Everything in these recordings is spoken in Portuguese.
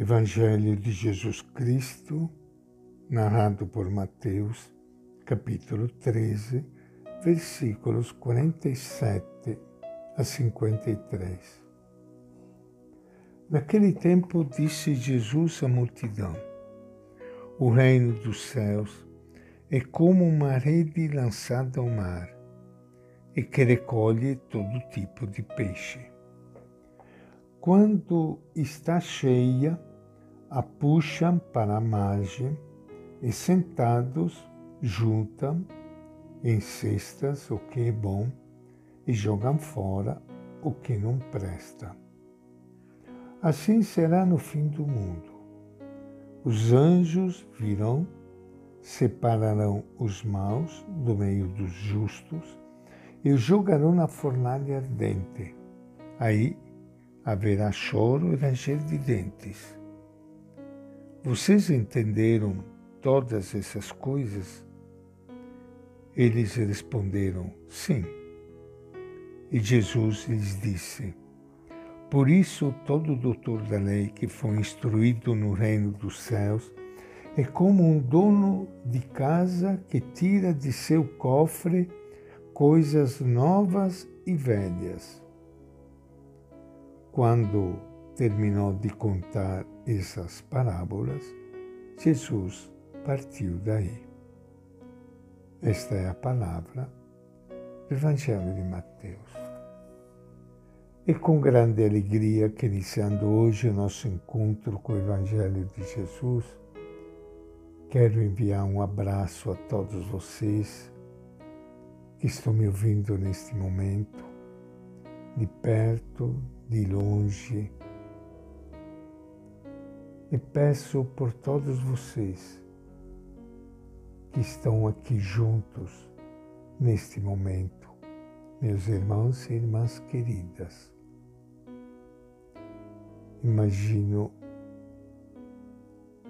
Evangelho de Jesus Cristo, narrado por Mateus, capítulo 13, versículos 47 a 53. Naquele tempo disse Jesus à multidão: O reino dos céus é como uma rede lançada ao mar e que recolhe todo tipo de peixe. Quando está cheia, a puxam para a margem e sentados juntam em cestas o que é bom e jogam fora o que não presta. Assim será no fim do mundo. Os anjos virão, separarão os maus do meio dos justos e os jogarão na fornalha ardente. Aí haverá choro e ranger de dentes. Vocês entenderam todas essas coisas? Eles responderam: Sim. E Jesus lhes disse: Por isso, todo doutor da lei que foi instruído no reino dos céus é como um dono de casa que tira de seu cofre coisas novas e velhas. Quando terminou de contar essas parábolas, Jesus partiu daí. Esta é a palavra do Evangelho de Mateus. E com grande alegria que iniciando hoje o nosso encontro com o Evangelho de Jesus, quero enviar um abraço a todos vocês que estão me ouvindo neste momento, de perto, de longe, e peço por todos vocês que estão aqui juntos neste momento, meus irmãos e irmãs queridas. Imagino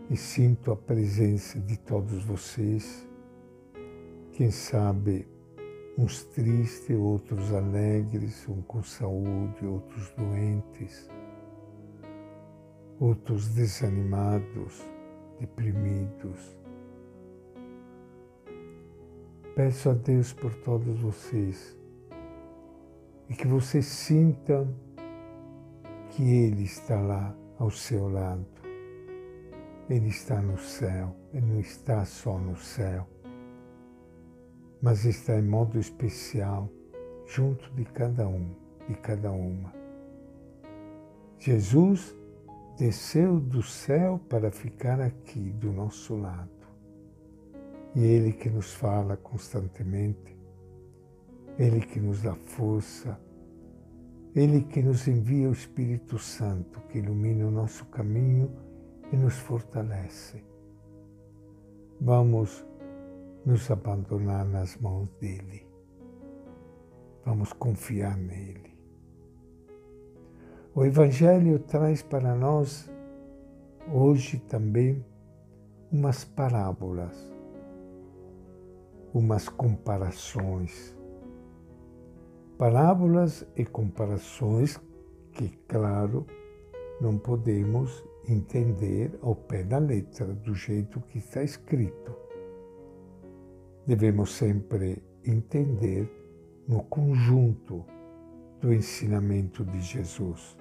e sinto a presença de todos vocês, quem sabe uns tristes, outros alegres, uns com saúde, outros doentes outros desanimados, deprimidos. Peço a Deus por todos vocês e que vocês sintam que Ele está lá ao seu lado. Ele está no céu, Ele não está só no céu, mas está em modo especial junto de cada um, de cada uma. Jesus desceu do céu para ficar aqui do nosso lado. E Ele que nos fala constantemente, Ele que nos dá força, Ele que nos envia o Espírito Santo que ilumina o nosso caminho e nos fortalece. Vamos nos abandonar nas mãos dele. Vamos confiar nele. O Evangelho traz para nós hoje também umas parábolas, umas comparações. Parábolas e comparações que, claro, não podemos entender ao pé da letra, do jeito que está escrito. Devemos sempre entender no conjunto do ensinamento de Jesus.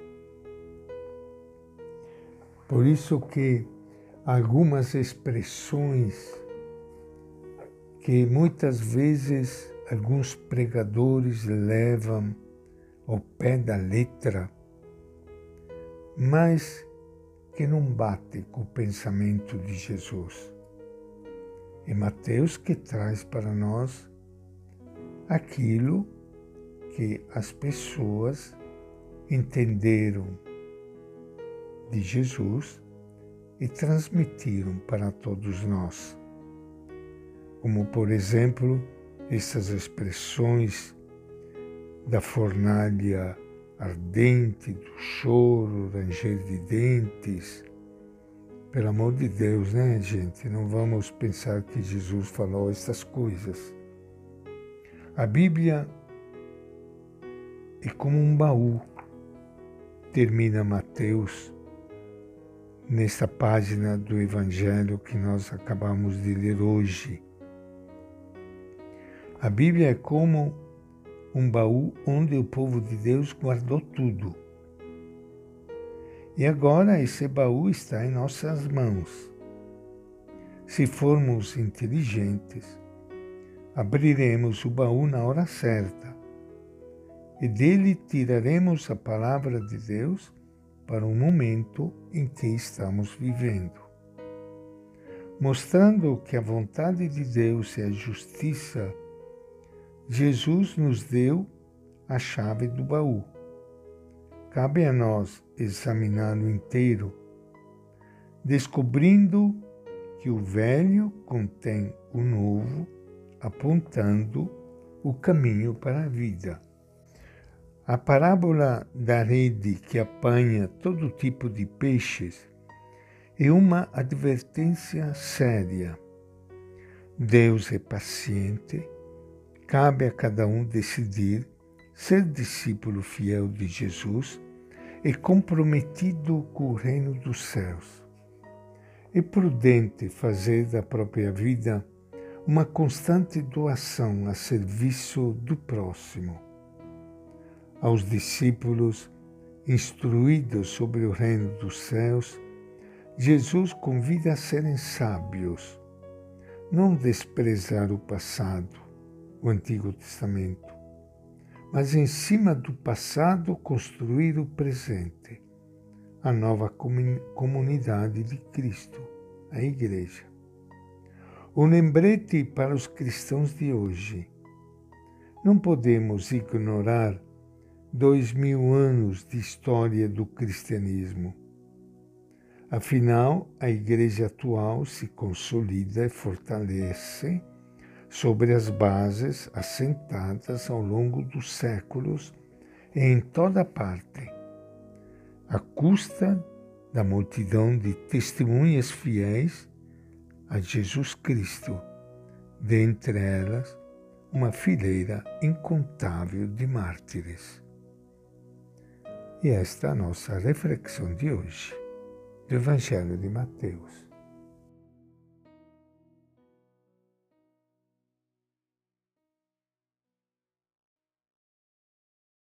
Por isso que algumas expressões que muitas vezes alguns pregadores levam ao pé da letra, mas que não bate com o pensamento de Jesus. É Mateus que traz para nós aquilo que as pessoas entenderam de Jesus e transmitiram para todos nós. Como, por exemplo, essas expressões da fornalha ardente, do choro, ranger de dentes. Pelo amor de Deus, né, gente? Não vamos pensar que Jesus falou essas coisas. A Bíblia é como um baú, termina Mateus nesta página do Evangelho que nós acabamos de ler hoje. A Bíblia é como um baú onde o povo de Deus guardou tudo. E agora esse baú está em nossas mãos. Se formos inteligentes, abriremos o baú na hora certa e dele tiraremos a palavra de Deus para o momento em que estamos vivendo. Mostrando que a vontade de Deus é a justiça, Jesus nos deu a chave do baú. Cabe a nós examiná-lo inteiro, descobrindo que o velho contém o novo, apontando o caminho para a vida. A parábola da rede que apanha todo tipo de peixes é uma advertência séria. Deus é paciente, cabe a cada um decidir ser discípulo fiel de Jesus e comprometido com o reino dos céus. É prudente fazer da própria vida uma constante doação a serviço do próximo aos discípulos instruídos sobre o reino dos céus, Jesus convida a serem sábios, não desprezar o passado, o Antigo Testamento, mas em cima do passado construir o presente, a nova comunidade de Cristo, a Igreja. Um lembrete para os cristãos de hoje. Não podemos ignorar dois mil anos de história do cristianismo. Afinal, a Igreja atual se consolida e fortalece sobre as bases assentadas ao longo dos séculos e em toda parte, à custa da multidão de testemunhas fiéis a Jesus Cristo, dentre elas uma fileira incontável de mártires. E esta é a nossa reflexão de hoje do Evangelho de Mateus.